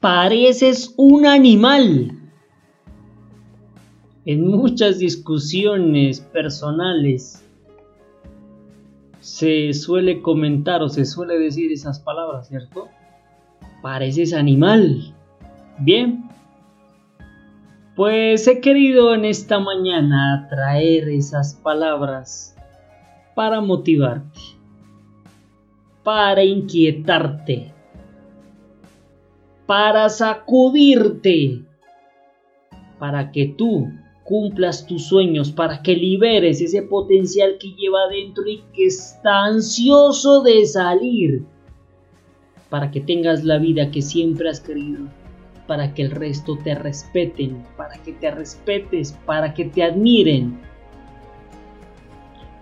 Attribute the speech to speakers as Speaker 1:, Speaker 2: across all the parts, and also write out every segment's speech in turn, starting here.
Speaker 1: pareces un animal. En muchas discusiones personales se suele comentar o se suele decir esas palabras, ¿cierto? Pareces animal. Bien. Pues he querido en esta mañana traer esas palabras para motivarte, para inquietarte, para sacudirte, para que tú cumplas tus sueños, para que liberes ese potencial que lleva dentro y que está ansioso de salir, para que tengas la vida que siempre has querido, para que el resto te respeten, para que te respetes, para que te admiren.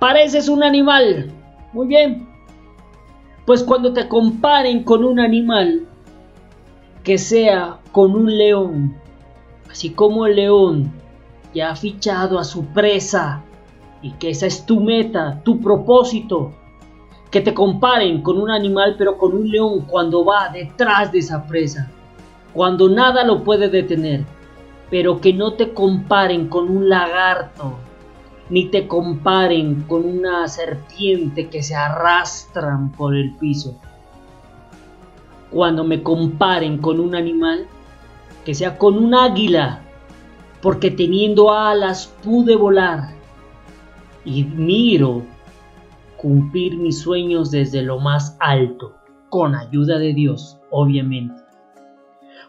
Speaker 1: Pareces un animal. Muy bien. Pues cuando te comparen con un animal, que sea con un león, así como el león ya ha fichado a su presa y que esa es tu meta, tu propósito, que te comparen con un animal pero con un león cuando va detrás de esa presa, cuando nada lo puede detener, pero que no te comparen con un lagarto, ni te comparen con una serpiente que se arrastran por el piso cuando me comparen con un animal, que sea con un águila, porque teniendo alas pude volar y miro cumplir mis sueños desde lo más alto, con ayuda de Dios, obviamente.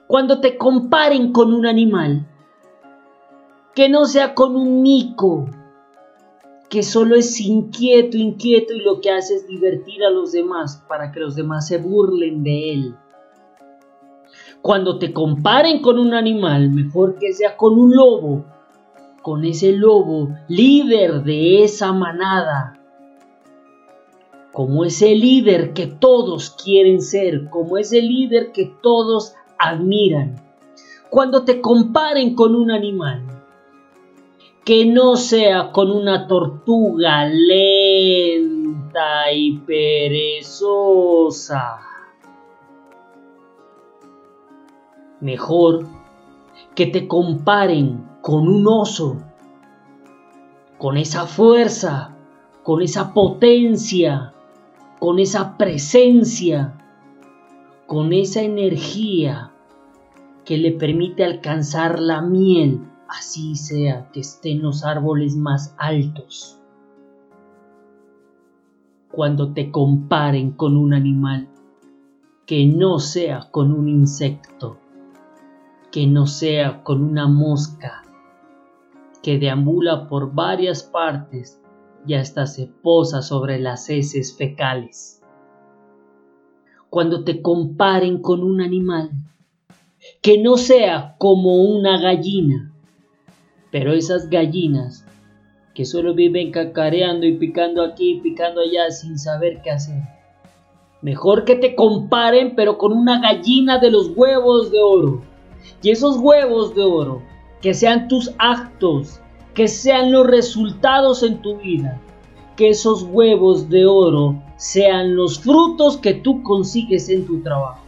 Speaker 1: Cuando te comparen con un animal, que no sea con un mico, que solo es inquieto, inquieto y lo que hace es divertir a los demás para que los demás se burlen de él. Cuando te comparen con un animal, mejor que sea con un lobo, con ese lobo líder de esa manada, como ese líder que todos quieren ser, como ese líder que todos admiran. Cuando te comparen con un animal, que no sea con una tortuga lenta y perezosa. Mejor que te comparen con un oso, con esa fuerza, con esa potencia, con esa presencia, con esa energía que le permite alcanzar la miel así sea que estén los árboles más altos. Cuando te comparen con un animal, que no sea con un insecto, que no sea con una mosca, que deambula por varias partes y hasta se posa sobre las heces fecales. Cuando te comparen con un animal, que no sea como una gallina, pero esas gallinas que solo viven cacareando y picando aquí y picando allá sin saber qué hacer. Mejor que te comparen pero con una gallina de los huevos de oro. Y esos huevos de oro, que sean tus actos, que sean los resultados en tu vida. Que esos huevos de oro sean los frutos que tú consigues en tu trabajo.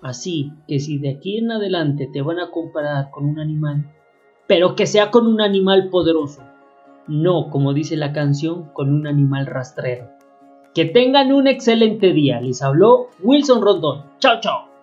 Speaker 1: Así que si de aquí en adelante te van a comparar con un animal, pero que sea con un animal poderoso, no, como dice la canción, con un animal rastrero. Que tengan un excelente día. Les habló Wilson Rondón. Chao, chao.